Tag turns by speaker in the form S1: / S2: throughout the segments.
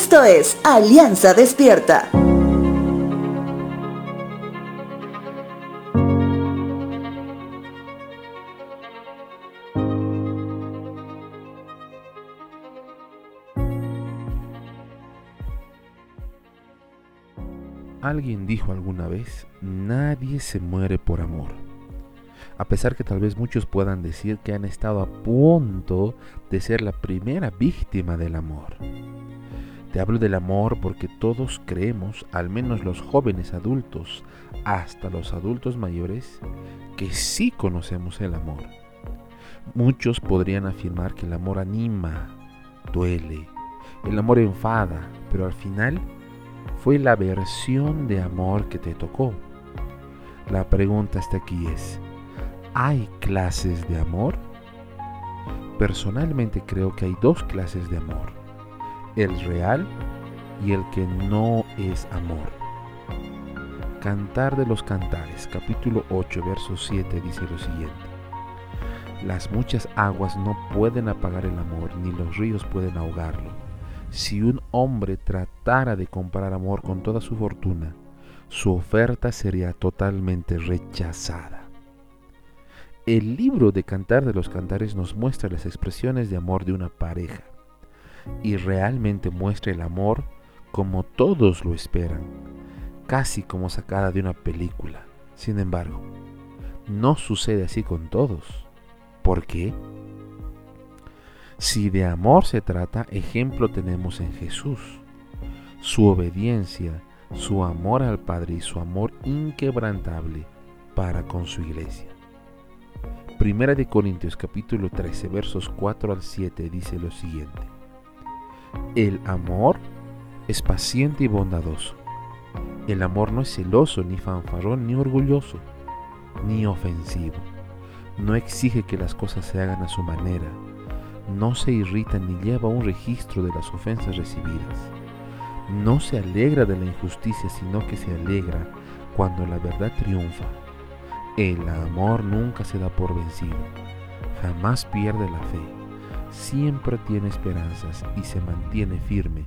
S1: Esto es Alianza Despierta.
S2: Alguien dijo alguna vez, nadie se muere por amor. A pesar que tal vez muchos puedan decir que han estado a punto de ser la primera víctima del amor. Te hablo del amor porque todos creemos, al menos los jóvenes adultos, hasta los adultos mayores, que sí conocemos el amor. Muchos podrían afirmar que el amor anima, duele, el amor enfada, pero al final fue la versión de amor que te tocó. La pregunta hasta aquí es, ¿hay clases de amor? Personalmente creo que hay dos clases de amor, el real y el que no es amor. Cantar de los Cantares, capítulo 8, verso 7 dice lo siguiente. Las muchas aguas no pueden apagar el amor, ni los ríos pueden ahogarlo si un hombre tratara de comprar amor con toda su fortuna, su oferta sería totalmente rechazada. El libro de Cantar de los Cantares nos muestra las expresiones de amor de una pareja y realmente muestra el amor como todos lo esperan, casi como sacada de una película. Sin embargo, no sucede así con todos. ¿Por qué? Si de amor se trata, ejemplo tenemos en Jesús. Su obediencia, su amor al Padre y su amor inquebrantable para con su iglesia. Primera de Corintios capítulo 13 versos 4 al 7 dice lo siguiente. El amor es paciente y bondadoso. El amor no es celoso, ni fanfarrón, ni orgulloso, ni ofensivo. No exige que las cosas se hagan a su manera no se irrita ni lleva un registro de las ofensas recibidas. No se alegra de la injusticia, sino que se alegra cuando la verdad triunfa. El amor nunca se da por vencido, jamás pierde la fe, siempre tiene esperanzas y se mantiene firme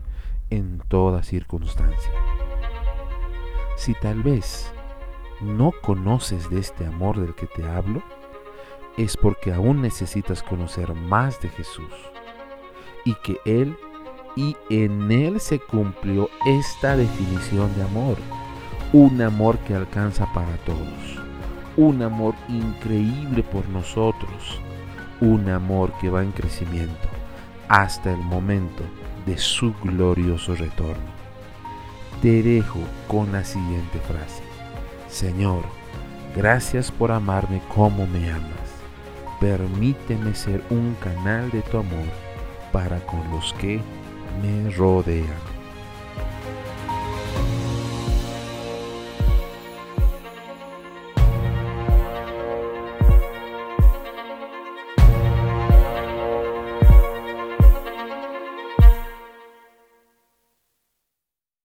S2: en toda circunstancia. Si tal vez no conoces de este amor del que te hablo, es porque aún necesitas conocer más de Jesús y que Él y en Él se cumplió esta definición de amor. Un amor que alcanza para todos. Un amor increíble por nosotros. Un amor que va en crecimiento hasta el momento de su glorioso retorno. Te dejo con la siguiente frase. Señor, gracias por amarme como me amas permíteme ser un canal de tu amor para con los que me rodean.